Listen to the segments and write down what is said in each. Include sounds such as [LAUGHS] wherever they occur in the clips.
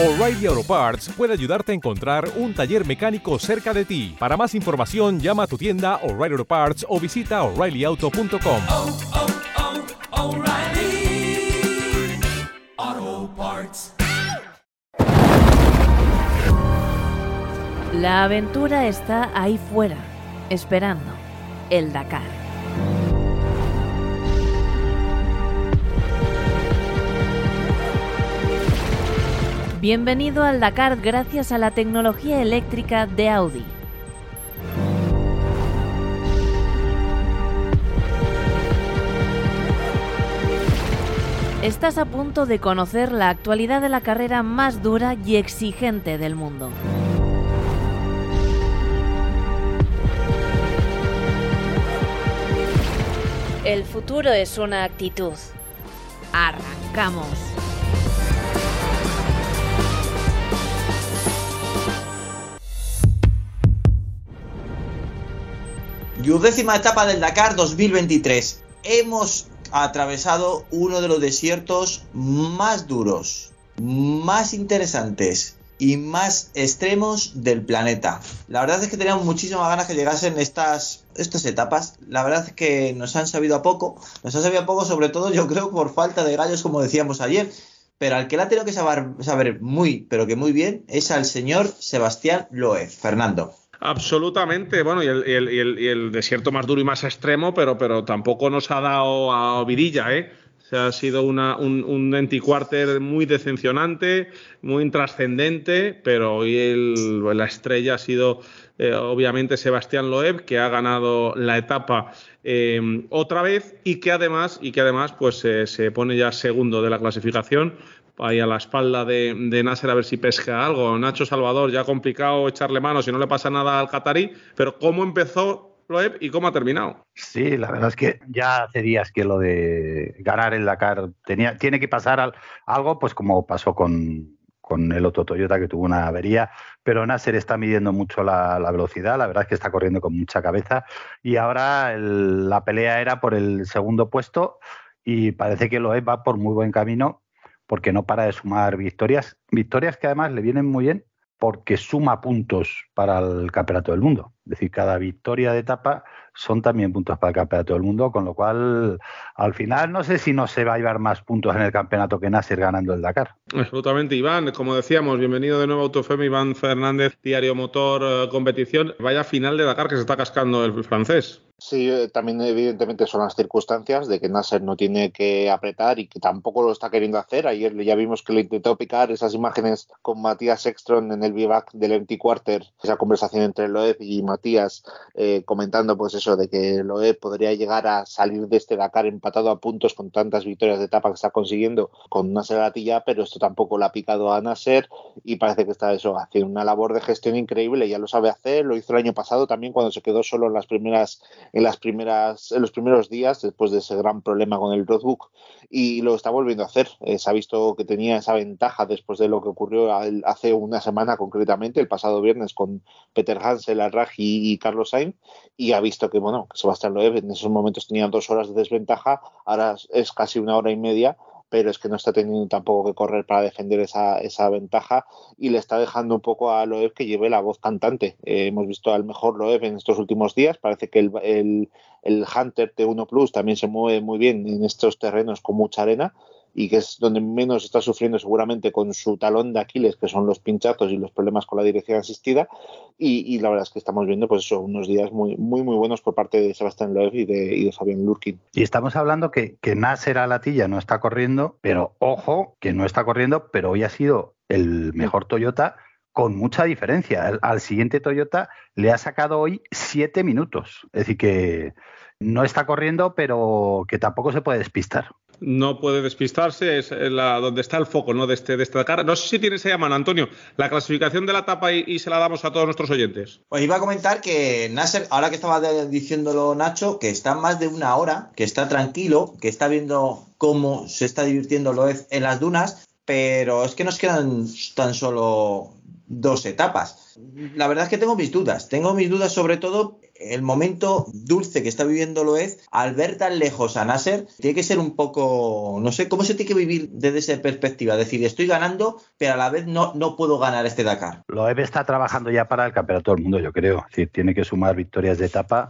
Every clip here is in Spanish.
O'Reilly Auto Parts puede ayudarte a encontrar un taller mecánico cerca de ti. Para más información, llama a tu tienda O'Reilly Auto Parts o visita oreillyauto.com. oh, oh, Parts. La aventura está ahí fuera, esperando el Dakar. Bienvenido al Dakar gracias a la tecnología eléctrica de Audi. Estás a punto de conocer la actualidad de la carrera más dura y exigente del mundo. El futuro es una actitud. Arrancamos. Y undécima etapa del Dakar 2023. Hemos atravesado uno de los desiertos más duros, más interesantes y más extremos del planeta. La verdad es que teníamos muchísimas ganas que llegasen estas, etapas. La verdad es que nos han sabido a poco. Nos han sabido a poco sobre todo yo creo por falta de gallos como decíamos ayer. Pero al que la ha tenido que saber, saber muy, pero que muy bien, es al señor Sebastián Loeb. Fernando. Absolutamente, bueno, y el, y el- y el- desierto más duro y más extremo, pero, pero tampoco nos ha dado a vidilla, ¿eh? O ha sido una- un, un anticuarter muy decepcionante, muy intrascendente, pero hoy el- la estrella ha sido eh, obviamente Sebastián Loeb, que ha ganado la etapa eh, otra vez y que además, y que además pues, eh, se pone ya segundo de la clasificación ahí a la espalda de, de Nasser a ver si pesca algo. Nacho Salvador, ya complicado echarle mano si no le pasa nada al catarí, pero ¿cómo empezó Loeb y cómo ha terminado? Sí, la verdad es que ya hace días que lo de ganar el Dakar tenía, tiene que pasar al- algo, pues como pasó con, con el otro Toyota que tuvo una avería, pero Nasser está midiendo mucho la, la velocidad, la verdad es que está corriendo con mucha cabeza y ahora la pelea era por el segundo puesto y parece que Loeb va por muy buen camino porque no para de sumar victorias, victorias que además le vienen muy bien porque suma puntos para el Campeonato del Mundo. Es decir, cada victoria de etapa son también puntos para el Campeonato del Mundo, con lo cual al final no sé si no se va a llevar más puntos en el campeonato que Nasser ganando el Dakar. Absolutamente, Iván. Como decíamos, bienvenido de nuevo a Autofem, Iván Fernández, Diario Motor eh, Competición. Vaya final de Dakar que se está cascando el francés. Sí, eh, también evidentemente son las circunstancias de que Nasser no tiene que apretar y que tampoco lo está queriendo hacer. Ayer ya vimos que le intentó picar esas imágenes con Matías Ekstrom en el vivac del Empty Quarter, esa conversación entre Loeb y Matías eh, comentando pues eso de que Loeb podría llegar a salir de este Dakar empatado a puntos con tantas victorias de etapa que está consiguiendo con Nasser Atilla, pero esto tampoco le ha picado a Nasser y parece que está eso haciendo una labor de gestión increíble, ya lo sabe hacer, lo hizo el año pasado también cuando se quedó solo en las primeras en las primeras en los primeros días después de ese gran problema con el roadbook y lo está volviendo a hacer. Eh, se ha visto que tenía esa ventaja después de lo que ocurrió hace una semana concretamente, el pasado viernes con Peter Hansel, Arraj y, Carlos Sainz y ha visto que bueno, que Sebastián Loeb en esos momentos tenía dos horas de desventaja, ahora es casi una hora y media pero es que no está teniendo tampoco que correr para defender esa, esa ventaja y le está dejando un poco a Loeb que lleve la voz cantante. Eh, hemos visto al mejor Loeb en estos últimos días, parece que el, el, el Hunter T1 Plus también se mueve muy bien en estos terrenos con mucha arena y que es donde menos está sufriendo seguramente con su talón de Aquiles, que son los pinchazos y los problemas con la dirección asistida. Y, la verdad es que estamos viendo pues eso, unos días muy, muy, muy buenos por parte de Sebastián Loeb y de, y de Fabián Lurkin. Y estamos hablando que, que Nasser Alatilla no está corriendo, pero ojo, que no está corriendo, pero hoy ha sido el mejor Toyota con mucha diferencia. Al siguiente Toyota le ha sacado hoy siete minutos. Es decir, que no está corriendo, pero que tampoco se puede despistar. No puede despistarse, es la, donde está el foco ¿no? de, este, de esta Dakar. No sé si tienes a mano, Antonio, la clasificación de la etapa y, y se la damos a todos nuestros oyentes. Pues iba a comentar que Nasser, ahora que estaba diciéndolo Nacho, que está más de una hora, que está tranquilo, que está viendo cómo se está divirtiendo Loez en las dunas, pero es que nos quedan tan solo dos etapas. La verdad es que tengo mis dudas. Tengo mis dudas sobre todo el momento dulce que está viviendo Loeb, al ver tan lejos a Nasser, tiene que ser un poco, no sé, ¿cómo se tiene que vivir desde esa perspectiva? Decir, estoy ganando, pero a la vez no, no puedo ganar este Dakar. Loeb está trabajando ya para el campeonato del mundo, yo creo. Es decir, tiene que sumar victorias de etapa.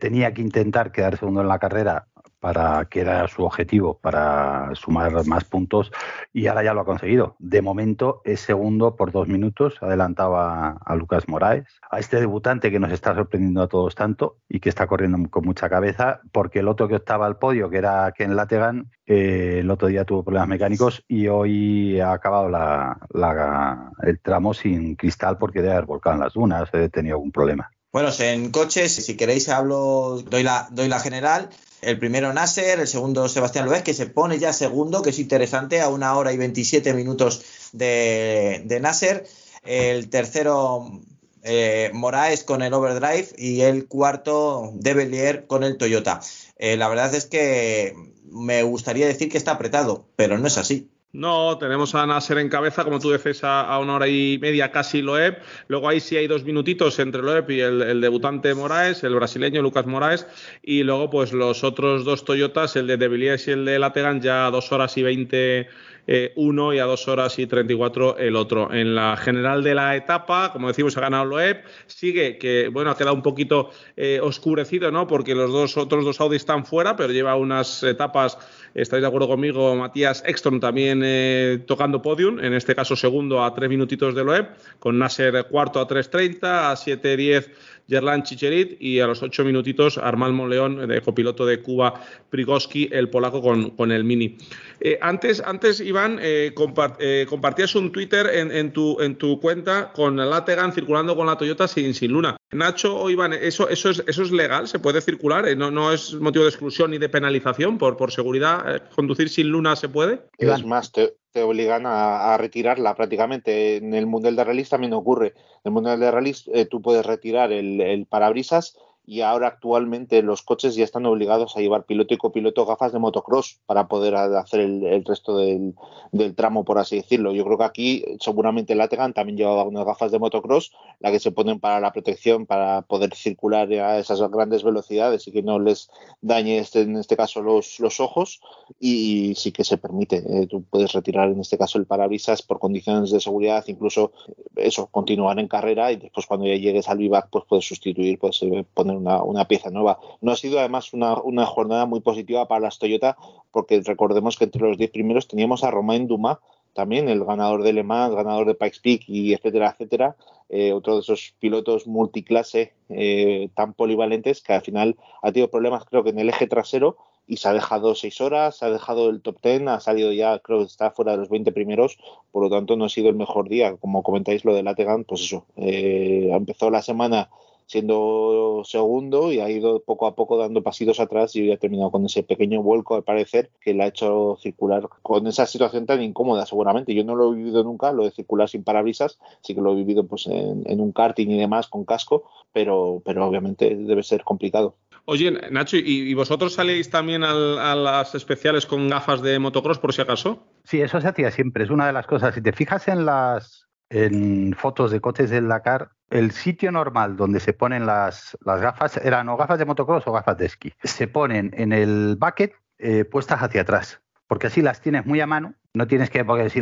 Tenía que intentar quedar segundo en la carrera para que era su objetivo para sumar más puntos y ahora ya lo ha conseguido. De momento es segundo por dos minutos, adelantaba a Lucas Moraes, a este debutante que nos está sorprendiendo a todos tanto y que está corriendo con mucha cabeza, porque el otro que optaba al podio, que era Ken Lategan, eh, el otro día tuvo problemas mecánicos y hoy ha acabado la- la- el tramo sin cristal porque debe haber volcado en las dunas, he tenido algún problema. Bueno, en coches, si queréis hablo, doy la, doy la general. El primero Nasser, el segundo Sebastián Loeb, que se pone ya segundo, que es interesante, a una hora y 27 minutos de, Nasser. El tercero eh, Moraes con el Overdrive y el cuarto De Bellier con el Toyota. Eh, la verdad es que me gustaría decir que está apretado, pero no es así. No, tenemos a Nasser en cabeza, como tú dices, a, una hora y media casi Loeb. Luego ahí sí hay dos minutitos entre Loeb y el, debutante Moraes, el brasileño Lucas Moraes. Y luego, pues los otros dos Toyotas, el de De Villiers y el de Lategan, ya a dos horas y veinte eh, uno y a dos horas y 34 el otro. En la general de la etapa, como decimos, ha ganado Loeb. Sigue que, bueno, ha quedado un poquito eh, oscurecido, ¿no? Porque los dos otros dos Audi están fuera, pero lleva unas etapas, estáis de acuerdo conmigo, Matías Ekstrom también eh, tocando podium, en este caso segundo a tres minutitos de Loeb, con Nasser cuarto a 3.30, a 7.10 Gerlán Chicherit y a los ocho minutitos Armand Monleón, de copiloto de Cuba, Prigoski, el polaco con, con el Mini. Eh, antes, antes, Iván, eh, compart, eh, compartías un Twitter en, en, tu, en tu cuenta con el Lategan circulando con la Toyota sin, sin luna. Nacho o Iván, ¿eso, eso, es, ¿eso es legal? ¿Se puede circular? Eh, ¿No, no es motivo de exclusión ni de penalización por, por seguridad? Eh, ¿Conducir sin luna se puede? Es más, te, te obligan a, retirarla prácticamente. En el Mundial de Rallys también ocurre. En el Mundial de Rallys eh, tú puedes retirar el, el, parabrisas y ahora actualmente los coches ya están obligados a llevar piloto y copiloto gafas de motocross para poder hacer el, el resto del, del, tramo, por así decirlo. Yo creo que aquí seguramente Lategan también llevaba unas gafas de motocross, la que se ponen para la protección, para poder circular a esas grandes velocidades y que no les dañe este, en este caso los, los ojos y, sí que se permite. Eh, tú puedes retirar en este caso el parabrisas por condiciones de seguridad, incluso eso, continuar en carrera y después cuando ya llegues al vivac pues puedes sustituir, puedes poner una, una, pieza nueva. No ha sido además una, una, jornada muy positiva para las Toyota porque recordemos que entre los 10 primeros teníamos a Romain Dumas, también el ganador de Le Mans, ganador de Pikes Peak y etcétera, etcétera, eh, otro de esos pilotos multiclase eh, tan polivalentes que al final ha tenido problemas creo que en el eje trasero y se ha dejado seis horas, se ha dejado el top ten, ha salido ya, creo que está fuera de los 20 primeros, por lo tanto no ha sido el mejor día. Como comentáis lo de Lategan, pues eso, eh, empezó la semana siendo segundo y ha ido poco a poco dando pasitos atrás y ha terminado con ese pequeño vuelco al parecer que le ha hecho circular con esa situación tan incómoda seguramente. Yo no lo he vivido nunca, lo de circular sin parabrisas, sí que lo he vivido pues en, en un karting y demás con casco, pero, pero obviamente debe ser complicado. Oye, Nacho, ¿y, y vosotros salíais también al, a las especiales con gafas de motocross por si acaso? Sí, eso se hacía siempre, es una de las cosas. Si te fijas en las en fotos de coches del Dakar, el sitio normal donde se ponen las, las gafas eran o gafas de motocross o gafas de esquí. Se ponen en el bucket eh, puestas hacia atrás, porque así las tienes muy a mano. No tienes que, porque si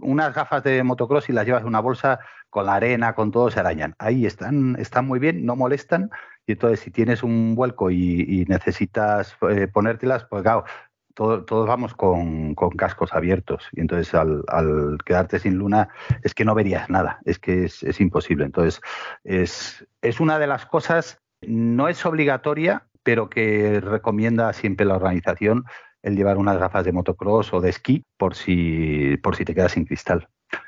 unas gafas de motocross y las llevas en una bolsa con la arena, con todo, se arañan. Ahí están, están muy bien, no molestan. Y entonces, si tienes un vuelco y, y necesitas eh, ponértelas, pues claro, todo, todos vamos con, con, cascos abiertos y entonces al, al, quedarte sin luna es que no verías nada, es que es, es, imposible. Entonces es, es una de las cosas, no es obligatoria, pero que recomienda siempre la organización el llevar unas gafas de motocross o de esquí por si, por si te quedas sin cristal.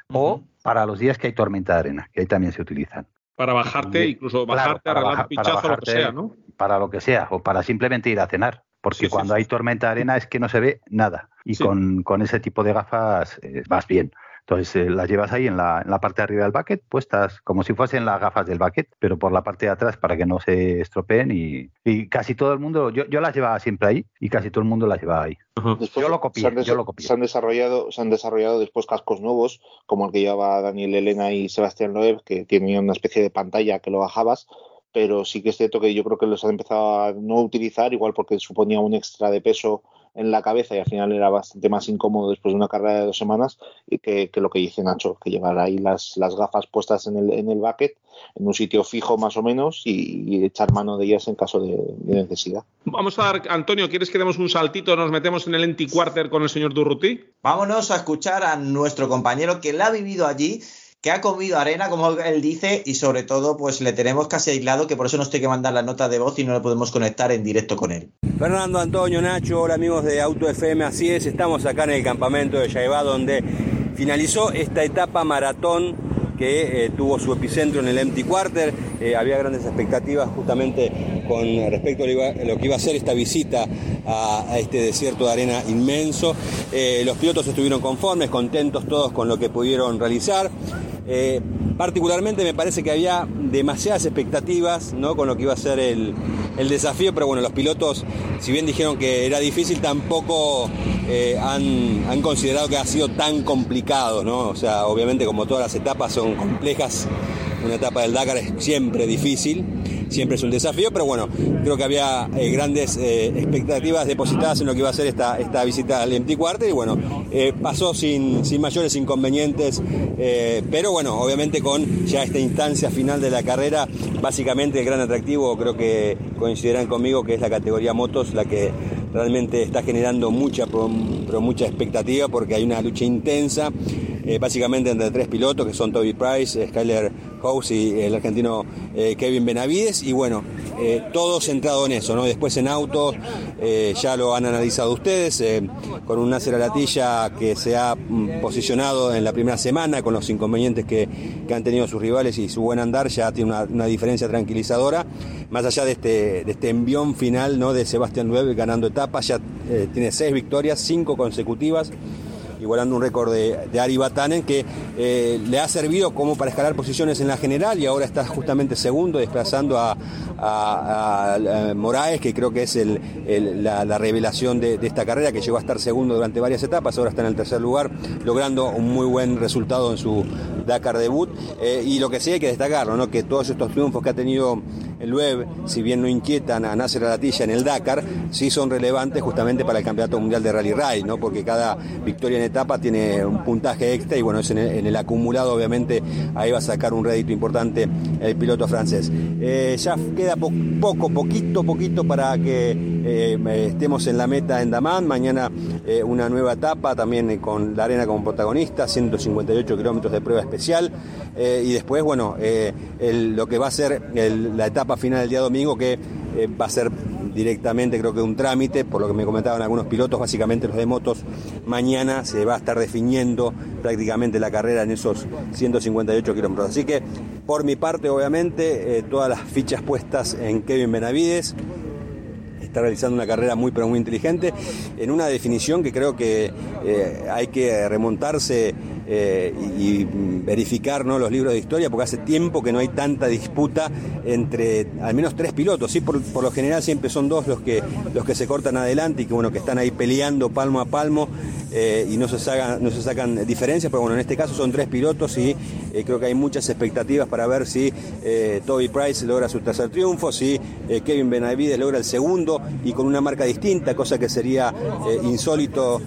O para los días que hay tormenta de arena, que ahí también se utilizan. Para bajarte, incluso bajarte, claro, para, pinchazo, para bajarte, lo que sea, ¿no? Para lo que sea, o para simplemente ir a cenar porque sí, cuando sí, hay tormenta de arena es que no se ve nada y sí. con, con, ese tipo de gafas eh, vas bien. Entonces eh, las llevas ahí en la, en la, parte de arriba del bucket, puestas como si fuesen las gafas del bucket, pero por la parte de atrás para que no se estropeen y, y casi todo el mundo, yo, yo, las llevaba siempre ahí y casi todo el mundo las llevaba ahí. Después, yo lo copié, se han, yo lo copié. Se han, desarrollado, se han desarrollado después cascos nuevos, como el que llevaba Daniel Elena y Sebastián Loeb, que tenían una especie de pantalla que lo bajabas, pero sí que es cierto que yo creo que los han empezado a no utilizar, igual porque suponía un extra de peso en la cabeza y al final era bastante más incómodo después de una carrera de dos semanas y que, lo que dice Nacho, que llevar ahí las, las gafas puestas en el, en el bucket, en un sitio fijo más o menos y, echar mano de ellas en caso de, necesidad. Vamos a dar, Antonio, ¿quieres que demos un saltito? Nos metemos en el Enti Quarter con el señor Durruti. Vámonos a escuchar a nuestro compañero que la ha vivido allí que ha comido arena, como él dice, y sobre todo, pues le tenemos casi aislado, que por eso nos tiene que mandar la nota de voz y no le podemos conectar en directo con él. Fernando, Antonio, Nacho, hola amigos de Auto FM, así es, estamos acá en el campamento de Yaibá, donde finalizó esta etapa maratón que eh, tuvo su epicentro en el Empty Quarter. Eh, había grandes expectativas justamente con respecto a lo que iba a ser esta visita a, este desierto de arena inmenso. Eh, los pilotos estuvieron conformes, contentos todos con lo que pudieron realizar. Eh, particularmente me parece que había demasiadas expectativas ¿no? con lo que iba a ser el, desafío, pero bueno, los pilotos, si bien dijeron que era difícil, tampoco eh, han, considerado que ha sido tan complicado, ¿no? O sea, obviamente como todas las etapas son complejas, una etapa del Dakar es siempre difícil, siempre es un desafío, pero bueno, creo que había eh, grandes eh, expectativas depositadas en lo que iba a ser esta, esta visita al Empty Quarter y bueno, eh, pasó sin, sin, mayores inconvenientes, pero bueno, obviamente con ya esta instancia final de la carrera, básicamente el gran atractivo, creo que coincidirán conmigo, que es la categoría motos, la que realmente está generando mucha, mucha expectativa porque hay una lucha intensa, básicamente entre tres pilotos que son Toby Price, Skyler House y el argentino Kevin Benavides y bueno, eh, todo centrado en eso, ¿no? Después en autos, eh, ya lo han analizado ustedes, eh, con un Nasser Alatilla que se ha mm, posicionado en la primera semana con los inconvenientes que, han tenido sus rivales y su buen andar, ya tiene una, diferencia tranquilizadora, más allá de este, de este envión final ¿no? de Sebastián Loeb ganando etapas, ya tiene seis victorias, cinco consecutivas igualando un récord de, Ari Batanen que eh, le ha servido como para escalar posiciones en la general y ahora está justamente segundo desplazando a, Moraes, que creo que es la, revelación de, esta carrera, que llegó a estar segundo durante varias etapas, ahora está en el tercer lugar, logrando un muy buen resultado en su Dakar debut. Eh, y lo que sí hay que destacarlo, ¿no? que todos estos triunfos que ha tenido el web, si bien no inquietan a Nasser Alatilla en el Dakar, sí son relevantes justamente para el Campeonato Mundial de Rally Ride, ¿no? porque cada victoria en etapa tiene un puntaje extra y bueno, es en el, acumulado obviamente ahí va a sacar un rédito importante el piloto francés. Eh, ya queda poco, poquito, poquito para que eh, estemos en la meta en Damán, mañana eh, una nueva etapa también con la arena como protagonista, 158 kilómetros de prueba especial y después bueno, lo que va a ser la etapa final del día domingo que va a ser directamente creo que un trámite, por lo que me comentaban algunos pilotos, básicamente los de motos, mañana se va a estar definiendo prácticamente la carrera en esos 158 kilómetros. Así que por mi parte, obviamente, eh, todas las fichas puestas en Kevin Benavides, está realizando una carrera muy pero muy inteligente en una definición que creo que eh, hay que remontarse eh, y, verificar ¿no? los libros de historia, porque hace tiempo que no hay tanta disputa entre al menos tres pilotos. ¿sí? Por, lo general siempre son dos los que, los que se cortan adelante y que, bueno, que están ahí peleando palmo a palmo eh, y no se, sacan, no se sacan diferencias, pero bueno, en este caso son tres pilotos y eh, creo que hay muchas expectativas para ver si Toby Price logra su tercer triunfo, si Kevin Benavides logra el segundo y con una marca distinta, cosa que sería insólito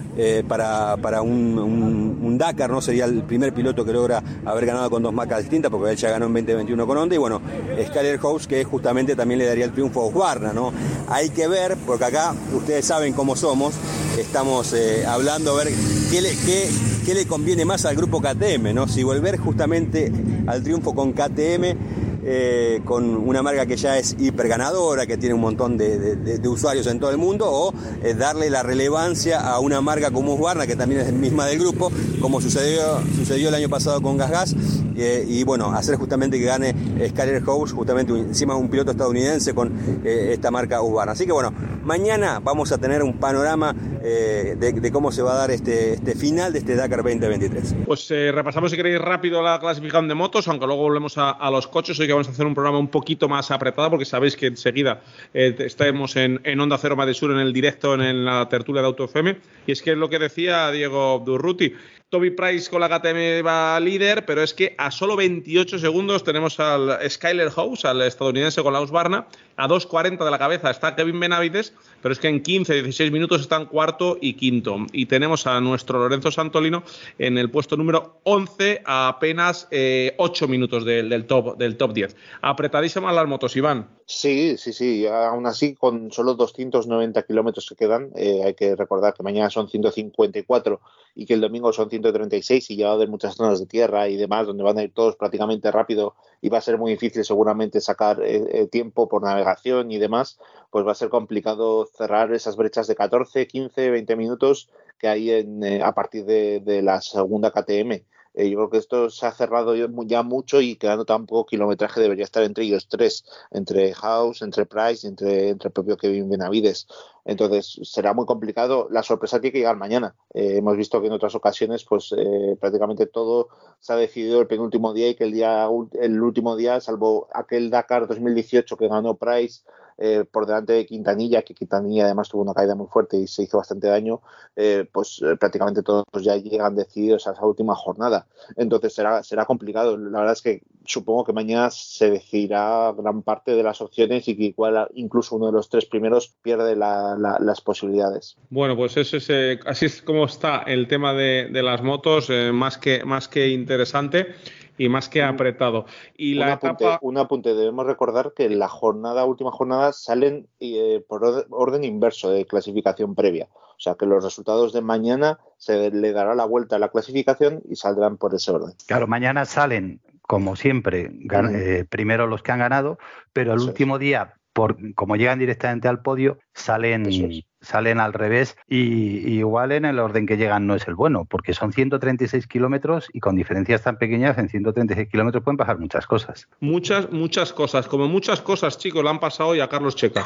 para, para un, Dakar, ¿no? sería el primer piloto que logra haber ganado con dos marcas distintas, porque él ya ganó en 2021 con Honda, y bueno, Skyler House, que justamente también le daría el triunfo a Husqvarna, ¿no? Hay que ver, porque acá ustedes saben cómo somos, estamos eh, hablando a ver qué le, qué le conviene más al grupo KTM, ¿no? Si volver justamente al triunfo con KTM eh, con una marca que ya es hiper ganadora, que tiene un montón de, usuarios en todo el mundo, o eh, darle la relevancia a una marca como Husqvarna, que también es misma del grupo, como sucedió, sucedió el año pasado con Gas Gas, eh, y bueno, hacer justamente que gane Skyler House, justamente encima un piloto estadounidense con esta marca Husqvarna. Así que bueno, mañana vamos a tener un panorama de, cómo se va a dar este, este final de este Dakar 2023. Pues repasamos si queréis rápido la clasificación de motos, aunque luego volvemos a, los coches. Hoy que vamos a hacer un programa un poquito más apretado porque sabéis que enseguida eh, estaremos en, Onda Cero Sur en el directo en, la tertulia de Auto FM. Y es que es lo que decía Diego Durruti, Toby Price con la KTM va líder, pero es que a solo 28 segundos tenemos al Skyler House, al estadounidense con la Husqvarna. A 2.40 de la cabeza está Kevin Benavides, pero es que en 15-16 minutos están cuarto y quinto. Y tenemos a nuestro Lorenzo Santolino en el puesto número 11 a apenas eh, 8 minutos del, del top, del top 10. Apretadísimas las motos, Iván. Sí, sí, sí. Aún así, con solo 290 kilómetros que quedan, eh, hay que recordar que mañana son 154 y que el domingo son 136 y ya va a haber muchas zonas de tierra y demás donde van a ir todos prácticamente rápido y va a ser muy difícil seguramente sacar eh, eh, tiempo por navegación y demás, pues va a ser complicado cerrar esas brechas de 14, 15, 20 minutos que hay en, eh, a partir de, de la segunda KTM. Eh, yo creo que esto se ha cerrado ya mucho y quedando tan poco kilometraje debería estar entre ellos tres, entre House, entre Price entre, entre el propio Kevin Benavides. Entonces será muy complicado. La sorpresa tiene que llegar mañana. Eh, hemos visto que en otras ocasiones, pues eh, prácticamente todo se ha decidido el penúltimo día y que el día el último día, salvo aquel Dakar 2018 que ganó Price eh, por delante de Quintanilla, que Quintanilla además tuvo una caída muy fuerte y se hizo bastante daño, eh, pues eh, prácticamente todos ya llegan decididos a esa última jornada. Entonces será, será complicado. La verdad es que supongo que mañana se decidirá gran parte de las opciones y que igual incluso uno de los tres primeros pierde la, la, las posibilidades. Bueno, pues eso es, así es como está el tema de, de las motos, eh, más, que, más que interesante y más que apretado. Y un, la apunte, etapa... un apunte, debemos recordar que la jornada, última jornada, salen eh, por orden, orden inverso de clasificación previa. O sea que los resultados de mañana se le dará la vuelta a la clasificación y saldrán por ese orden. Claro, mañana salen, como siempre, gan- eh, primero los que han ganado, pero el último día, por, como llegan directamente al podio, salen, es. salen al revés y, y igual en el orden que llegan no es el bueno, porque son 136 kilómetros y con diferencias tan pequeñas, en 136 kilómetros pueden pasar muchas cosas. Muchas, muchas cosas, como muchas cosas, chicos, le han pasado hoy a Carlos Checa.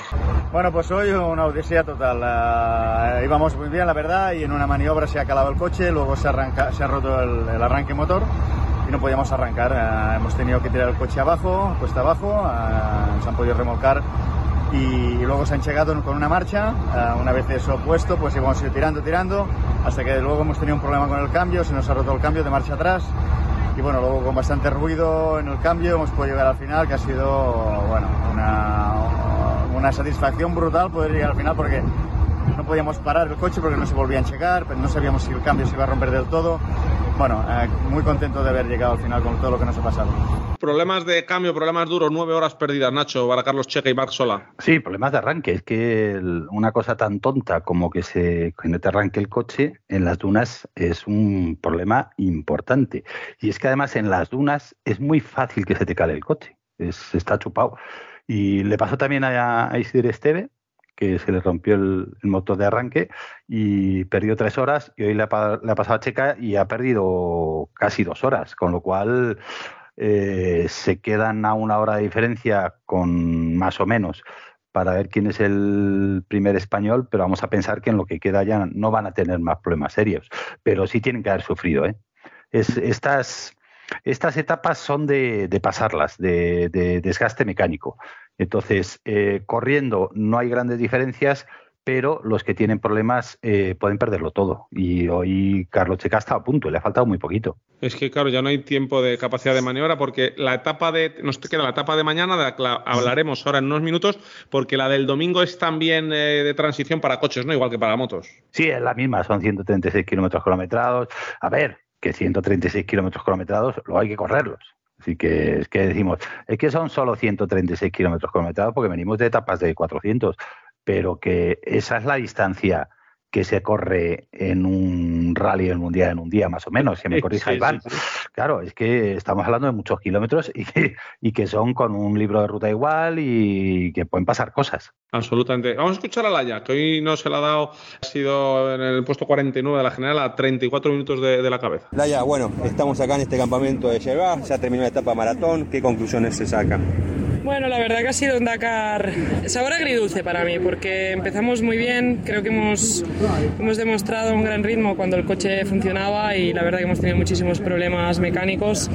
Bueno, pues hoy una odisea total. Eh, íbamos muy bien, la verdad, y en una maniobra se ha calado el coche, luego se, arranca, se ha roto el, el arranque motor y no podíamos arrancar. Eh, hemos tenido que tirar el coche abajo, cuesta abajo, eh, se han podido remolcar y, luego se han llegado con una marcha. Eh, una vez eso puesto, pues íbamos tirando, tirando, hasta que luego hemos tenido un problema con el cambio, se nos ha roto el cambio de marcha atrás. Y bueno, luego con bastante ruido en el cambio hemos podido llegar al final, que ha sido, bueno, una, una satisfacción brutal poder llegar al final porque no podíamos parar el coche porque no se volvían a checar, pero no sabíamos si el cambio se iba a romper del todo. Bueno, eh, muy contento de haber llegado al final con todo lo que nos ha pasado. Problemas de cambio, problemas duros, nueve horas perdidas, Nacho, para Carlos Checa y Marc Sola. Sí, problemas de arranque. Es que el- una cosa tan tonta como que se que no te arranque el coche en las dunas es un problema importante. Y es que además en las dunas es muy fácil que se te cale el coche. Es, está chupado. Y le pasó también a, a Isidre Esteve, que se le rompió el, motor de arranque y perdió tres horas. Y hoy le ha, pasado a Checa y ha perdido casi dos horas. Con lo cual eh, se quedan a una hora de diferencia con más o menos para ver quién es el primer español, pero vamos a pensar que en lo que queda ya no van a tener más problemas serios, pero sí tienen que haber sufrido. ¿eh? Es, estas, estas etapas son de, pasarlas, de desgaste mecánico. Entonces, eh, corriendo no hay grandes diferencias, pero los que tienen problemas eh, pueden perderlo todo. Y hoy Carlos Checa está a punto, le ha faltado muy poquito. Es que, claro, ya no hay tiempo de capacidad de maniobra porque la etapa de. Nos queda la etapa de mañana, de la que hablaremos ahora en unos minutos, porque la del domingo es también eh, de transición para coches, ¿no? Igual que para motos. Sí, es la misma, son 136 kilómetros kilometrados. A ver, que 136 kilómetros kilometrados luego hay que correrlos. Así que es que decimos, es que son solo 136 kilómetros kilometrados porque venimos de etapas de 400, pero que esa es la distancia que se corre en un rally del mundial en un día, más o menos, que me corrija Sí, Iván. sí, sí. Claro, es que estamos hablando de muchos kilómetros y que, y que son con un libro de ruta igual y que pueden pasar cosas. Absolutamente. Vamos a escuchar a Laia, que hoy no se la ha dado, ha sido en el puesto 49 de la general a 34 minutos de, de la cabeza. Laia, bueno, estamos acá en este campamento de Yerba, ya terminó la etapa maratón, ¿qué conclusiones se sacan? Bueno, la verdad que ha sido un Dakar sabor agridulce para mí, porque empezamos muy bien, creo que hemos, hemos demostrado un gran ritmo cuando el coche funcionaba y la verdad que hemos tenido muchísimos problemas mecánicos.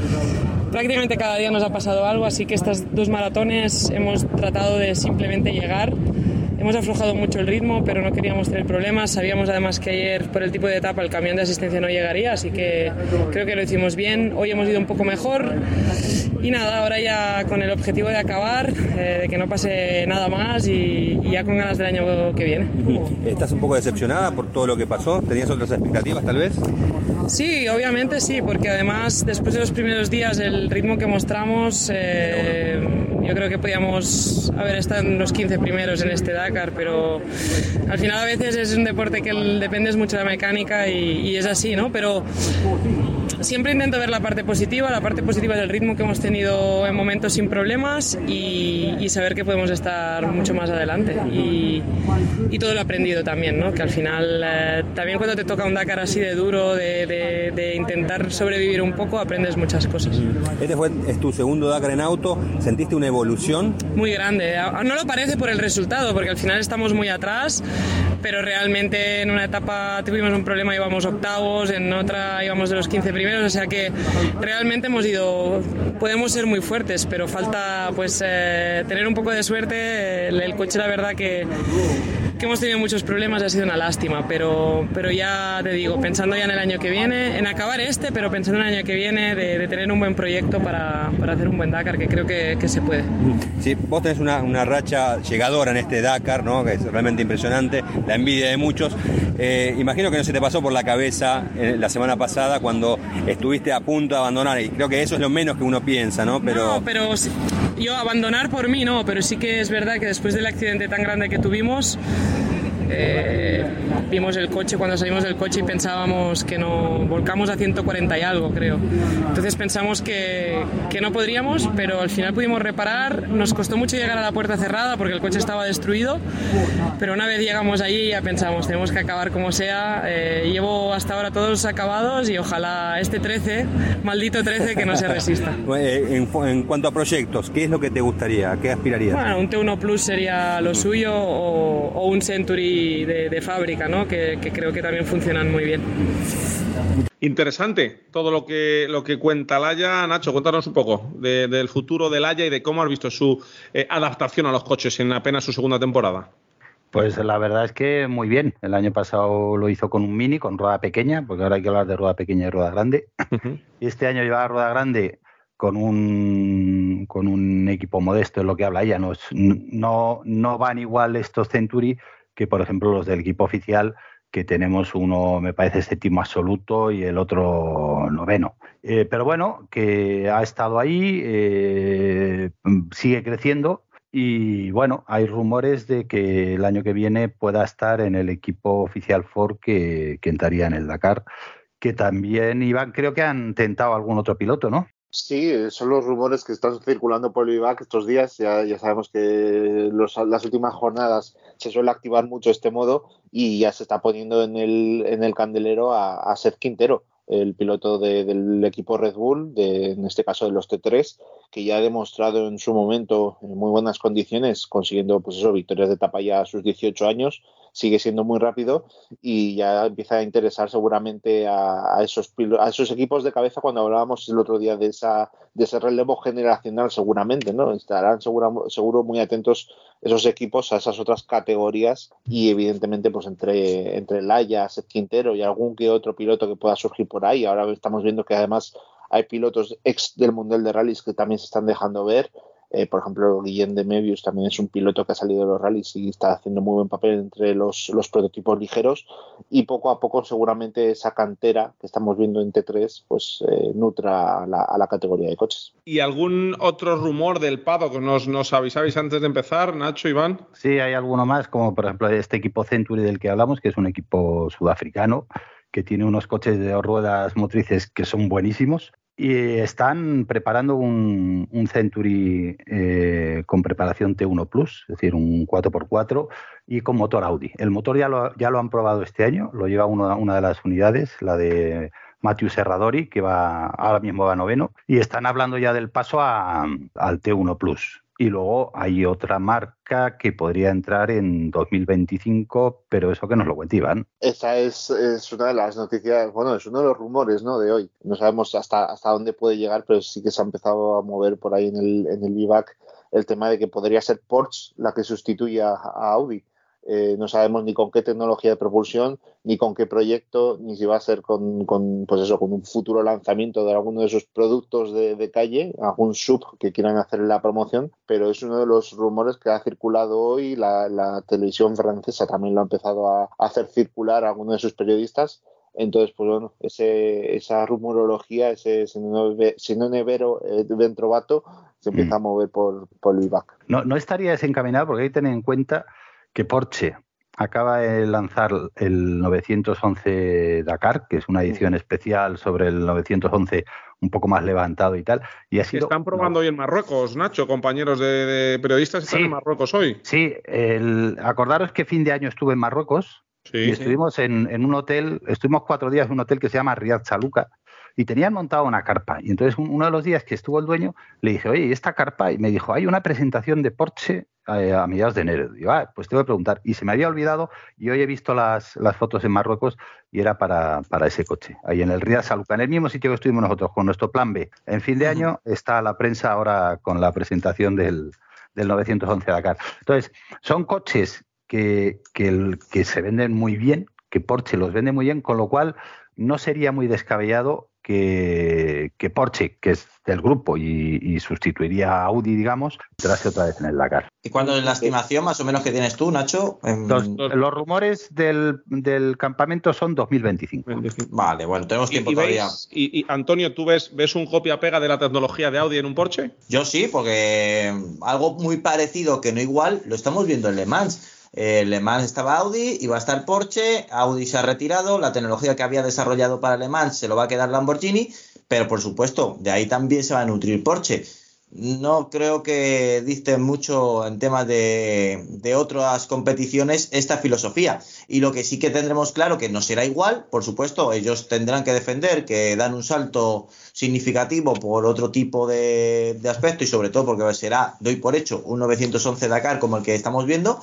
Prácticamente cada día nos ha pasado algo, así que estas dos maratones hemos tratado de simplemente llegar. Hemos aflojado mucho el ritmo, pero no queríamos tener problemas. Sabíamos además que ayer, por el tipo de etapa, el camión de asistencia no llegaría, así que creo que lo hicimos bien. Hoy hemos ido un poco mejor y nada, ahora ya con el objetivo de acabar, eh, de que no pase nada más y, y ya con ganas del año que viene. ¿Estás un poco decepcionada por todo lo que pasó? ¿Tenías otras expectativas tal vez? Sí, obviamente sí, porque además después de los primeros días el ritmo que mostramos, eh, yo creo que podíamos haber estado en los 15 primeros en este Dakar, pero al final a veces es un deporte que dependes mucho de la mecánica y, y es así, ¿no? Pero siempre intento ver la parte positiva, la parte positiva del ritmo que hemos tenido en momentos sin problemas y, y saber que podemos estar mucho más adelante. Y, y todo lo aprendido también, ¿no? que al final eh, también cuando te toca un Dakar así de duro, de, de, de, intentar sobrevivir un poco, aprendes muchas cosas. Este fue es tu segundo Dakar en auto, ¿sentiste una evolución? Muy grande, no lo parece por el resultado, porque al final estamos muy atrás, pero realmente en una etapa tuvimos un problema, íbamos octavos, en otra íbamos de los 15 primeros, o sea que realmente hemos ido, podemos ser muy fuertes, pero falta pues eh, tener un poco de suerte, el, el coche la verdad que que hemos tenido muchos problemas ha sido una lástima, pero, pero ya te digo, pensando ya en el año que viene, en acabar este, pero pensando en el año que viene, de, de tener un buen proyecto para, para, hacer un buen Dakar, que creo que, que se puede. Sí, vos tenés una, una, racha llegadora en este Dakar, ¿no? que es realmente impresionante, la envidia de muchos. Eh, imagino que no se te pasó por la cabeza eh, la semana pasada cuando estuviste a punto de abandonar, y creo que eso es lo menos que uno piensa, ¿no? Pero, no, pero yo abandonar por mí no, pero sí que es verdad que después del accidente tan grande que tuvimos, eh, vimos el coche cuando salimos del coche y pensábamos que no volcamos a 140 y algo creo entonces pensamos que, que, no podríamos pero al final pudimos reparar nos costó mucho llegar a la puerta cerrada porque el coche estaba destruido pero una vez llegamos allí ya pensamos tenemos que acabar como sea eh, llevo hasta ahora todos acabados y ojalá este 13 maldito 13 que no se resista [LAUGHS] en, en cuanto a proyectos ¿qué es lo que te gustaría? ¿a qué aspirarías? bueno un T1 Plus sería lo suyo o, o un Century de, de fábrica, ¿no? Que, que, creo que también funcionan muy bien. Interesante todo lo que, lo que cuenta Laya. Nacho, cuéntanos un poco de, del futuro de Laya y de cómo has visto su eh, adaptación a los coches en apenas su segunda temporada. Pues la verdad es que muy bien. El año pasado lo hizo con un mini, con rueda pequeña, porque ahora hay que hablar de rueda pequeña y rueda grande. Uh -huh. Este año lleva rueda grande con un, con un equipo modesto, es lo que habla ella. No, no, no van igual estos Century que, por ejemplo, los del equipo oficial, que tenemos uno, me parece, séptimo absoluto y el otro noveno. Eh, pero bueno, que ha estado ahí, eh, sigue creciendo y bueno, hay rumores de que el año que viene pueda estar en el equipo oficial Ford que, que entraría en el Dakar, que también iban, creo que han tentado algún otro piloto, ¿no? Sí, son los rumores que están circulando por el IVAC estos días. Ya, ya sabemos que los, las últimas jornadas se suele activar mucho este modo y ya se está poniendo en el, en el candelero a, a Seth Quintero, el piloto de, del equipo Red Bull, de, en este caso de los T3, que ya ha demostrado en su momento en muy buenas condiciones, consiguiendo pues eso, victorias de etapa ya a sus 18 años sigue siendo muy rápido y ya empieza a interesar seguramente a, esos, a esos equipos de cabeza cuando hablábamos el otro día de, esa, de ese relevo generacional seguramente, ¿no? Estarán seguro, seguro muy atentos esos equipos a esas otras categorías y evidentemente pues entre, entre Laia, Seth Quintero y algún que otro piloto que pueda surgir por ahí. Ahora estamos viendo que además hay pilotos ex del Mundial de Rallys que también se están dejando ver. Eh, por ejemplo, Guillén de Mebius también es un piloto que ha salido de los rallies y está haciendo muy buen papel entre los, los, prototipos ligeros y poco a poco seguramente esa cantera que estamos viendo en T3 pues eh, nutra a la, a la, categoría de coches. ¿Y algún otro rumor del Pado que nos, nos avisáis antes de empezar, Nacho, Iván? Sí, hay alguno más, como por ejemplo este equipo Century del que hablamos, que es un equipo sudafricano que tiene unos coches de ruedas motrices que son buenísimos y están preparando un, un Century eh, con preparación T1 Plus, es decir, un 4x4 y con motor Audi. El motor ya lo, ya lo han probado este año, lo lleva uno, una de las unidades, la de Matthew Serradori, que va ahora mismo va noveno, y están hablando ya del paso al T1 Plus. Y luego hay otra marca que podría entrar en 2025, pero eso que nos lo cuente Iván. Esa es, una de las noticias, bueno, es uno de los rumores ¿no? de hoy. No sabemos hasta, hasta dónde puede llegar, pero sí que se ha empezado a mover por ahí en el, en el el tema de que podría ser Porsche la que sustituya a Audi eh, no sabemos ni con qué tecnología de propulsión, ni con qué proyecto, ni si va a ser con, con, pues eso, con un futuro lanzamiento de alguno de esos productos de, de calle, algún sub que quieran hacer la promoción, pero es uno de los rumores que ha circulado hoy, la, la televisión francesa también lo ha empezado a, a hacer circular a alguno de sus periodistas, entonces, pues bueno, ese, esa rumorología, ese sinonevero eh, ventrovato, se empieza a mover por, por el IVAC. No, no estaría desencaminado porque hay que tener en cuenta que Porsche acaba de lanzar el 911 Dakar, que es una edición especial sobre el 911 un poco más levantado y tal. Y ha sido, están probando hoy en Marruecos, Nacho, compañeros de, de periodistas están Sí. en Marruecos hoy. Sí, el, acordaros que fin de año estuve en Marruecos Sí, y estuvimos en, en un hotel, estuvimos cuatro días en un hotel que se llama Riyad Chaluka y tenían montado una carpa. Y entonces un- uno de los días que estuvo el dueño le dije, oye, ¿y esta carpa? Y me dijo, hay una presentación de Porsche eh, a mediados de enero. Digo, ah, pues te voy a preguntar. Y se me había olvidado y hoy he visto las, las fotos en Marruecos y era para, para ese coche. Ahí en el Riyad Chaluka, en el mismo sitio que estuvimos nosotros, con nuestro plan B. En fin de año está la prensa ahora con la presentación del, del 911 Dakar. Entonces, son coches que, que, el- que se venden muy bien, que Porsche los vende muy bien, con lo cual no sería muy descabellado que, que Porsche, que es del grupo y, y sustituiría a Audi, digamos, entrase otra vez en el Dakar. ¿Y cuándo es la estimación más o menos que tienes tú, Nacho? En- Los, los rumores del, del campamento son 2025. Vale, bueno, tenemos Y, tiempo y todavía. veis- y, Antonio, ¿tú ves, ves un copia-pega de la tecnología de Audi en un Porsche? Yo sí, porque algo muy parecido, que no igual, lo estamos viendo en Le Mans. Eh, Le Mans estaba Audi, iba a estar Porsche, Audi se ha retirado, la tecnología que había desarrollado para Le Mans se lo va a quedar Lamborghini, pero por supuesto, de ahí también se va a nutrir Porsche. No creo que dicten mucho en temas de, de otras competiciones esta filosofía. Y lo que sí que tendremos claro que no será igual, por supuesto, ellos tendrán que defender que dan un salto significativo por otro tipo de, de aspecto y sobre todo porque será, doy por hecho, un 911 Dakar como el que estamos viendo.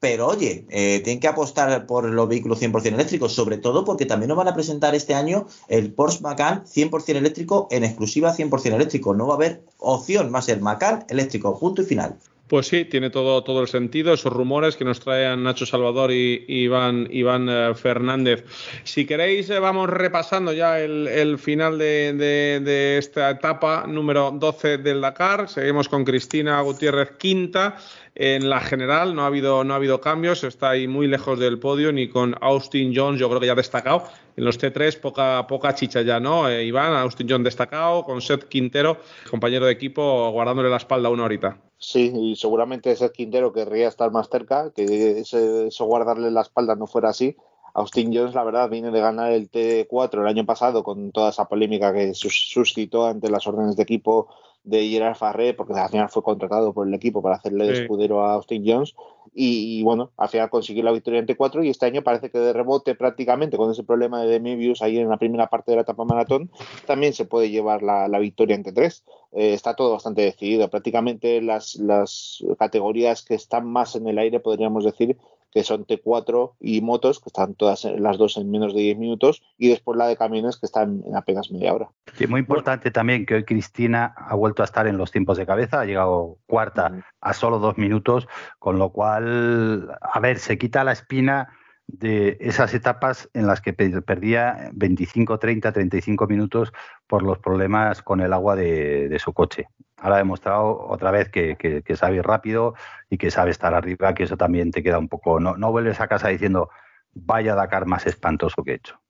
Pero oye, eh, tienen que apostar por los vehículos 100% eléctricos, sobre todo porque también nos van a presentar este año el Porsche Macan 100% eléctrico en exclusiva 100% eléctrico. No va a haber opción, a ser Macan eléctrico, punto y final. Pues sí, tiene todo, todo el sentido, esos rumores que nos traen Nacho Salvador y Iván, Iván eh, Fernández. Si queréis, eh, vamos repasando ya el, el final de, de- de esta etapa número 12 del Dakar. Seguimos con Cristina Gutiérrez quinta. En la general no ha habido, no ha habido cambios, está ahí muy lejos del podio, ni con Austin Jones, yo creo que ya ha destacado. En los T3 poca, poca chicha ya, ¿no? Eh, Iván, Austin Jones destacado, con Seth Quintero, compañero de equipo, guardándole la espalda una horita. Sí, y seguramente ese Quintero querría estar más cerca, que eso guardarle la espalda no fuera así. Austin Jones, la verdad, viene de ganar el T4 el año pasado con toda esa polémica que sus- suscitó ante las órdenes de equipo de Gerard Farré, porque al final fue contratado por el equipo para hacerle Sí. escudero a Austin Jones. Y, y, bueno, al final consiguió la victoria en T4 y este año parece que de rebote prácticamente con ese problema de Demivius ahí en la primera parte de la etapa maratón, también se puede llevar la, la victoria en T3. Eh, está todo bastante decidido. Prácticamente las, las categorías que están más en el aire, podríamos decir, que son T4 y motos, que están todas las dos en menos de 10 minutos, y después la de camiones, que están en apenas media hora. Sí, muy importante también que hoy Cristina ha vuelto a estar en los tiempos de cabeza, ha llegado cuarta a solo dos minutos, con lo cual, a ver, se quita la espina de esas etapas en las que pe- perdía 25, 30, 35 minutos por los problemas con el agua de, su coche. Ahora ha demostrado otra vez que, que- que sabe ir rápido y que sabe estar arriba, que eso también te queda un poco... No, no vuelves a casa diciendo, vaya Dakar más espantoso que he hecho.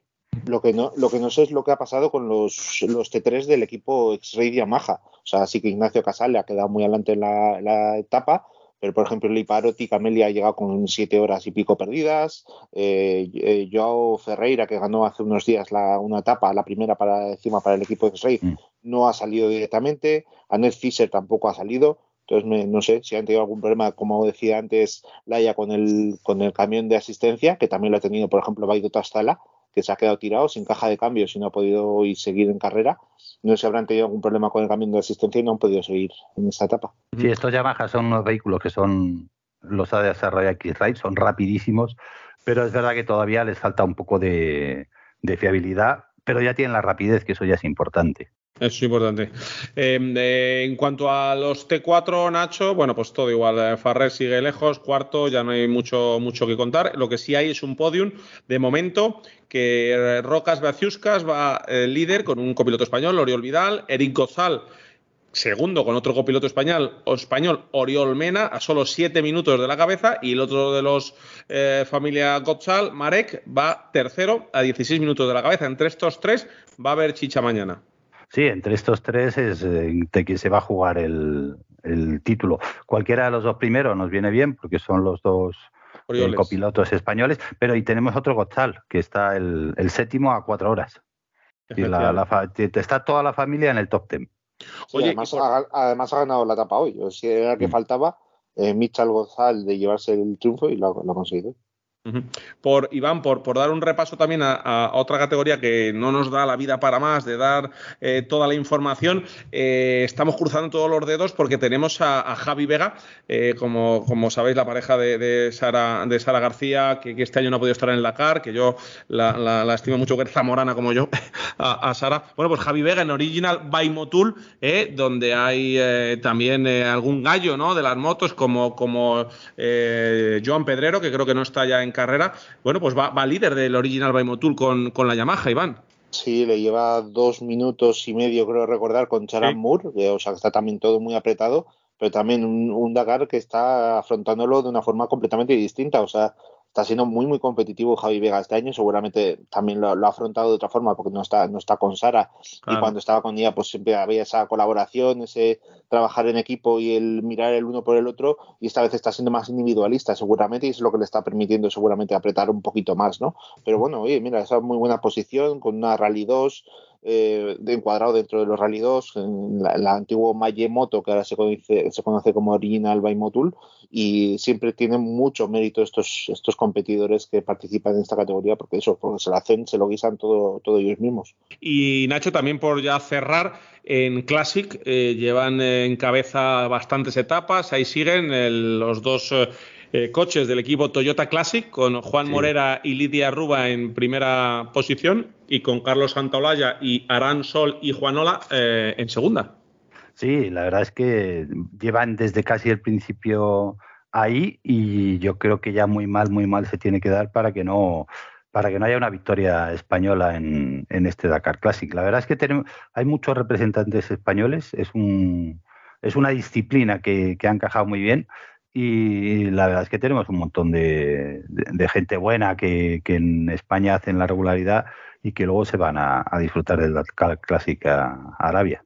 Lo que no, lo que no sé es lo que ha pasado con los, los T3 del equipo X-Ray Yamaha. O sea, sí que Ignacio Casal le ha quedado muy adelante en la etapa, pero por ejemplo Liparotti Camelia ha llegado con siete horas y pico perdidas. Eh, eh, Joao Ferreira, que ganó hace unos días la, una etapa, la primera para encima para el equipo X-Ray, no ha salido directamente. Annette Fischer tampoco ha salido. Entonces, me- no sé si han tenido algún problema, como decía antes Laia, con el, con el camión de asistencia, que también lo ha tenido, por ejemplo, Baido Tastala, que se ha quedado tirado sin caja de cambios y no ha podido hoy seguir en carrera. No sé si habrán tenido algún problema con el camión de asistencia y no han podido seguir en esta etapa. Sí, estos Yamaha son unos vehículos que son los ha desarrollado X-Ride, son rapidísimos, pero es verdad que todavía les falta un poco de, de fiabilidad, pero ya tienen la rapidez, que eso ya es importante. Eso es importante. Eh, en cuanto a los T4, Nacho, bueno, pues todo igual. Eh, Farrer sigue lejos, cuarto, ya no hay mucho, mucho que contar. Lo que sí hay es un podium de momento que eh, Rocas Baciuscas va eh, líder con un copiloto español, Oriol Vidal, Eric Gozal segundo con otro copiloto español, o español Oriol Mena, a solo siete minutos de la cabeza, y el otro de los eh, familia Gozal, Marek, va tercero a 16 minutos de la cabeza. Entre estos tres va a haber chicha mañana. Sí, entre estos tres es eh, de que se va a jugar el, el título. Cualquiera de los dos primeros nos viene bien porque son los dos eh, Orioles. copilotos españoles, pero y tenemos otro Gozal, que está el, el séptimo a cuatro horas. Y la- la está toda la familia en el top ten. Sí, Oye, además, por- ha, además ha ganado la etapa hoy. O sea, era el que Mm. faltaba. Eh, Michal Gozal de llevarse el triunfo y lo, lo ha conseguido. Por Iván, por, por dar un repaso también a, otra categoría que no nos da la vida para más, de dar eh, toda la información, eh, estamos cruzando todos los dedos porque tenemos a, Javi Vega, eh, como, como sabéis, la pareja de, Sara, de Sara García, que, este año no ha podido estar en la CAR, que yo la, la- la estimo mucho, que es zamorana como yo, [LAUGHS] a, a Sara. Bueno, pues Javi Vega en Original by Motul, donde hay también algún gallo ¿no? de las motos, como, como Joan Pedrero, que creo que no está ya en carrera. Bueno, pues va, va líder del Original by Motul con, con la Yamaha, Iván. Sí, le lleva dos minutos y medio, creo recordar, con Charan Sí. Moore, que, o sea, está también todo muy apretado, pero también un, un Dakar que está afrontándolo de una forma completamente distinta. O sea, está siendo muy, muy competitivo Javi Vega este año. Seguramente también lo, lo ha afrontado de otra forma porque no está, no está con Sara. Claro. Y cuando estaba con ella, pues siempre había esa colaboración, ese trabajar en equipo y el mirar el uno por el otro. Y esta vez está siendo más individualista, seguramente, y es lo que le está permitiendo seguramente apretar un poquito más, ¿no? Pero bueno, oye, mira, esa muy buena posición con una Rally 2 eh, encuadrado dentro de los Rally 2, en la, la Moto, que ahora se conoce, se conoce como Original by Motul, y siempre tienen mucho mérito estos, estos competidores que participan en esta categoría, porque eso, porque se lo hacen, se lo guisan todo, todo ellos mismos. Y Nacho, también por ya cerrar, en Classic eh, llevan en cabeza bastantes etapas, ahí siguen el- los dos eh, eh, coches del equipo Toyota Classic, con Juan Sí. Morera y Lidia Ruba en primera posición, y con Carlos Santaolalla y Arán Sol y Juanola eh, en segunda. Sí, la verdad es que llevan desde casi el principio ahí y yo creo que ya muy mal, muy mal se tiene que dar para que no para que no haya una victoria española en, en este Dakar Classic. La verdad es que tenemos, hay muchos representantes españoles, es un es una disciplina que, que ha encajado muy bien y la verdad es que tenemos un montón de, de- de gente buena que, que en España hacen la regularidad y que luego se van a, a disfrutar del Dakar Classic a- a Arabia.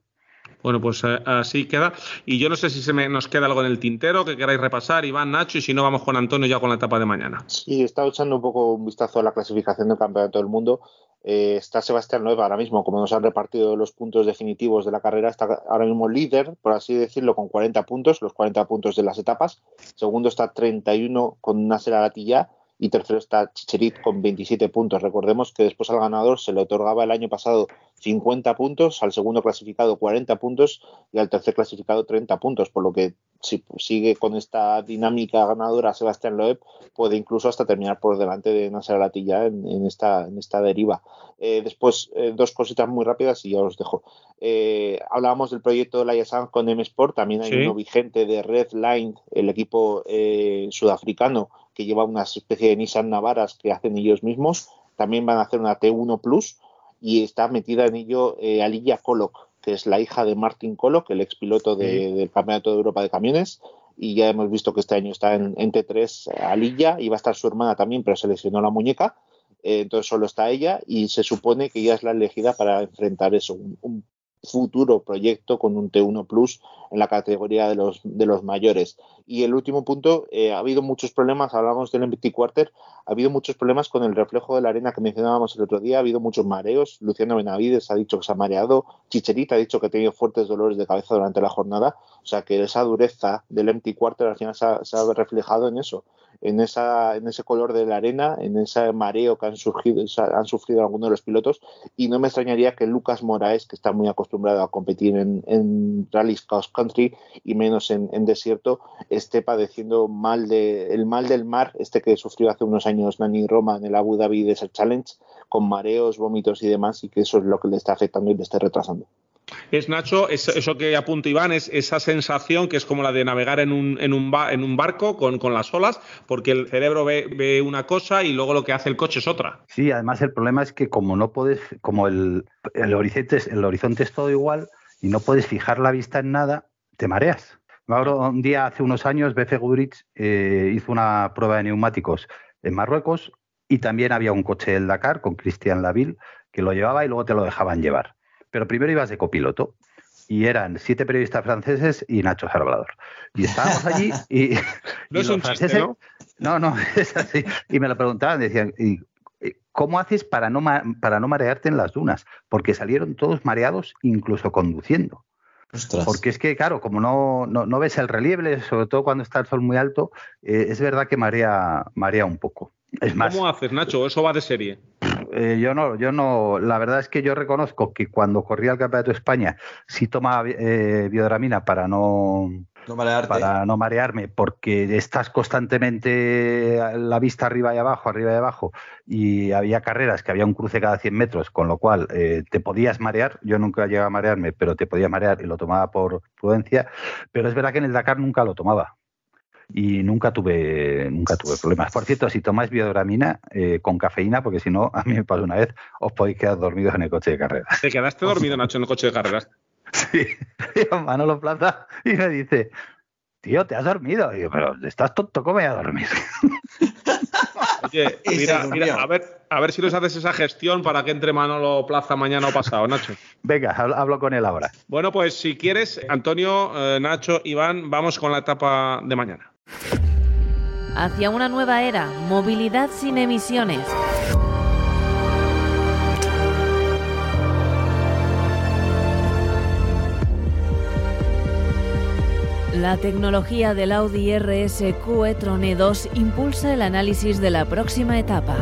Bueno, pues eh, así queda. Y yo no sé si se me, nos queda algo en el tintero que queráis repasar, Iván, Nacho, y si no, vamos con Antonio ya con la etapa de mañana. Sí, he estado echando un poco un vistazo a la clasificación del campeonato del mundo. Eh, está Sebastián Loeb ahora mismo, como nos han repartido los puntos definitivos de la carrera, está ahora mismo líder, por así decirlo, con 40 puntos, los 40 puntos de las etapas. Segundo está 31 con Nasser Alatilla y tercero está Chicherit con 27 puntos. Recordemos que después al ganador se le otorgaba el año pasado 50 puntos, al segundo clasificado 40 puntos y al tercer clasificado 30 puntos, por lo que si sigue con esta dinámica ganadora Sebastián Loeb, puede incluso hasta terminar por delante de Nasser Alatilla en, en esta, en esta deriva. Eh, después, eh, dos cositas muy rápidas y ya os dejo. Eh, hablábamos del proyecto de la con M Sport, también hay Sí. uno vigente de Red Line, el equipo eh, sudafricano que lleva una especie de Nissan Navaras que hacen ellos mismos. También van a hacer una T1 Plus y está metida en ello eh, Alilla Kolok, que es la hija de Martin Kolok, el expiloto de, del Campeonato de Europa de Camiones. Y ya hemos visto que este año está en, en T3 Alilla y va a estar su hermana también, pero se lesionó la muñeca. Eh, entonces solo está ella y se supone que ella es la elegida para enfrentar eso, un, un futuro proyecto con un T1 Plus en la categoría de los, de los mayores. Y el último punto, eh, ha habido muchos problemas, hablamos del MT Quarter, ha habido muchos problemas con el reflejo de la arena que mencionábamos el otro día, ha habido muchos mareos, Luciano Benavides ha dicho que se ha mareado, Chicherita ha dicho que ha tenido fuertes dolores de cabeza durante la jornada, o sea que esa dureza del MT Quarter al final se ha reflejado en eso, en, esa, en ese color de la arena, en ese mareo que han, surgido, han sufrido algunos de los pilotos, y no me extrañaría que Lucas Moraes, que está muy acostumbrado a competir en, en rallies cross country y menos en, desierto, esté padeciendo mal de, el mal del mar, este que sufrió hace unos años Nani Roma en el Abu Dhabi Desert Challenge, con mareos, vómitos y demás, y que eso es lo que le está afectando y le está retrasando. Es Nacho, es, eso que apunta Iván, es esa sensación que es como la de navegar en un, en un, ba- en un barco con, las olas, porque el cerebro ve, una cosa y luego lo que hace el coche es otra. Sí, además el problema es que como no puedes, como el, horizonte, es- el horizonte es todo igual y no puedes fijar la vista en nada, te mareas. Acuerdo un día hace unos años, BF Goodrich eh, hizo una prueba de neumáticos en Marruecos y también había un coche del Dakar con Christian Laville que lo llevaba y luego te lo dejaban llevar. Pero primero ibas de copiloto y eran siete periodistas franceses y Nacho Salvador. Y estábamos allí y, [LAUGHS] No y es los un chiste, franceses- ¿no? no, no, [LAUGHS] es así. Y me lo preguntaban, decían, ¿y eh, cómo haces para no, ma- para no marearte en las dunas? Porque salieron todos mareados, incluso conduciendo. Ostras. Porque es que, claro, como no, no, no ves el relieve, sobre todo cuando está el sol muy alto, eh, es verdad que marea, marea un poco. Es más, ¿Cómo haces, Nacho? Eso va de serie. Eh, yo no, yo no, la verdad es que yo reconozco que cuando corría el Campeonato de España sí tomaba eh, biodramina para no, No para no marearme, porque estás constantemente la vista arriba y abajo, arriba y abajo, y había carreras que había un cruce cada 100 metros, con lo cual eh, te podías marear. Yo nunca llegué a marearme, pero te podías marear y lo tomaba por prudencia. Pero es verdad que en el Dakar nunca lo tomaba. Y nunca tuve, nunca tuve problemas. Por cierto, si tomáis biodramina eh, con cafeína, porque si no, a mí me pasó una vez, os podéis quedar dormidos en el coche de carreras. Te quedaste dormido, Nacho, en el coche de carreras. [LAUGHS] Sí, Manolo Plaza y me dice, tío, ¿te has dormido? Y yo, pero estás tonto, ¿cómo voy a dormir? [LAUGHS] Oye, [LAUGHS] mira, mira, a ver, a ver si nos haces esa gestión para que entre Manolo Plaza mañana o pasado, Nacho. Venga, hablo, hablo con él ahora. Bueno, pues si quieres, Antonio, eh, Nacho, Iván, vamos con la etapa de mañana. Hacia una nueva era, movilidad sin emisiones. La tecnología del Audi RSQ e-tron E2 impulsa el análisis de la próxima etapa.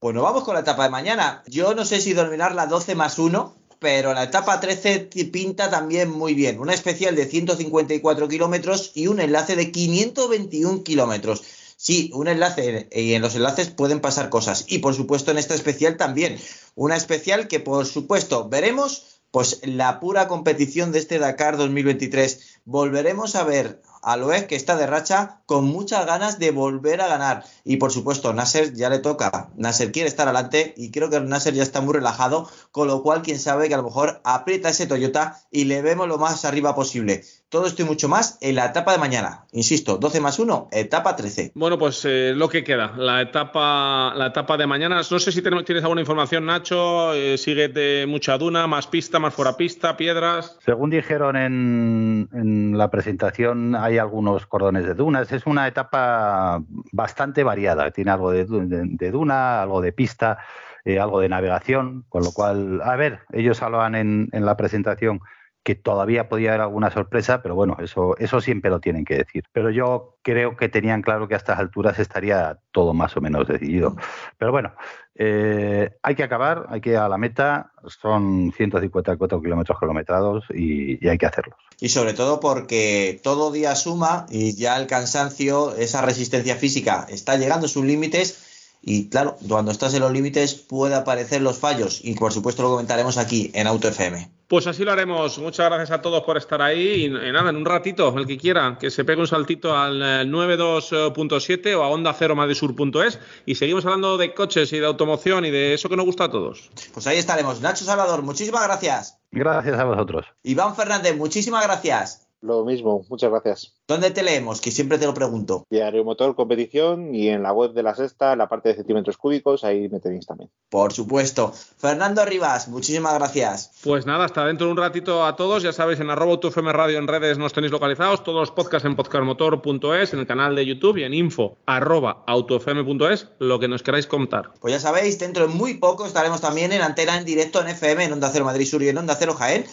Bueno, vamos con la etapa de mañana. Yo no sé si dominar la 12 más 1, pero la etapa 13 ti- pinta también muy bien. Una especial de 154 kilómetros y un enlace de 521 kilómetros. Sí, un enlace y en los enlaces pueden pasar cosas. Y por supuesto en esta especial también. Una especial que por supuesto veremos pues la pura competición de este Dakar 2023. Volveremos a ver a Loeb que está de racha con muchas ganas de volver a ganar. Y por supuesto, Nasser ya le toca. Nasser quiere estar adelante y creo que Nasser ya está muy relajado, con lo cual quién sabe que a lo mejor aprieta ese Toyota y le vemos lo más arriba posible. Todo esto y mucho más en la etapa de mañana. Insisto, 12 más 1, etapa 13. Bueno, pues eh, lo que queda, la etapa, la etapa de mañana. No sé si tenemos- tienes alguna información, Nacho. Eh, síguete mucha duna, más pista, más fuera pista, piedras. Según dijeron en, en la presentación, hay algunos cordones de dunas. Es una etapa bastante variada. Tiene algo de, de- de duna, algo de pista, eh, algo de navegación. Con lo cual, a ver, ellos hablaban en, en la presentación que todavía podía haber alguna sorpresa, pero bueno, eso, eso siempre lo tienen que decir. Pero yo creo que tenían claro que a estas alturas estaría todo más o menos decidido. Pero bueno, eh, hay que acabar, hay que ir a la meta, son 154 kilómetros kilometrados y, y hay que hacerlos. Y sobre todo porque todo día suma y ya el cansancio, esa resistencia física está llegando a sus límites y claro, cuando estás en los límites puede aparecer los fallos y por supuesto lo comentaremos aquí en Auto FM. Pues así lo haremos. Muchas gracias a todos por estar ahí. Y eh, nada, en un ratito, el que quiera, que se pegue un saltito al eh, 92.7 o a onda cero madisur.es y seguimos hablando de coches y de automoción y de eso que nos gusta a todos. Pues ahí estaremos. Nacho Salvador, muchísimas gracias. Gracias a vosotros. Iván Fernández, muchísimas gracias. Lo mismo, muchas gracias. ¿Dónde te leemos? Que siempre te lo pregunto. Diario Motor Competición y en la web de la sexta, en la parte de centímetros cúbicos, ahí me tenéis también. Por supuesto. Fernando Rivas, muchísimas gracias. Pues nada, hasta dentro de un ratito a todos. Ya sabéis, en arroba UTFM Radio en redes nos tenéis localizados. Todos los podcasts en podcastmotor.es, en el canal de YouTube y en info arroba autofm.es, lo que nos queráis contar. Pues ya sabéis, dentro de muy poco estaremos también en antena en directo en FM, en Onda Cero Madrid Sur y en Onda Cero Jaén.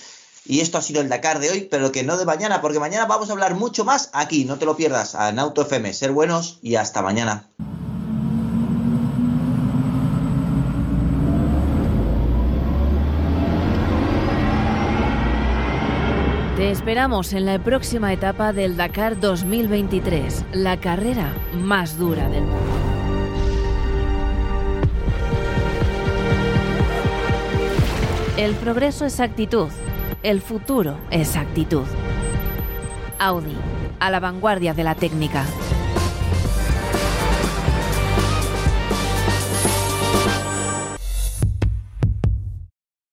Y esto ha sido el Dakar de hoy, pero que no de mañana, porque mañana vamos a hablar mucho más aquí, no te lo pierdas, en Auto FM. Ser buenos y hasta mañana. Te esperamos en la próxima etapa del Dakar 2023, la carrera más dura del mundo. El progreso es actitud. El futuro es actitud. Audi, a la vanguardia de la técnica.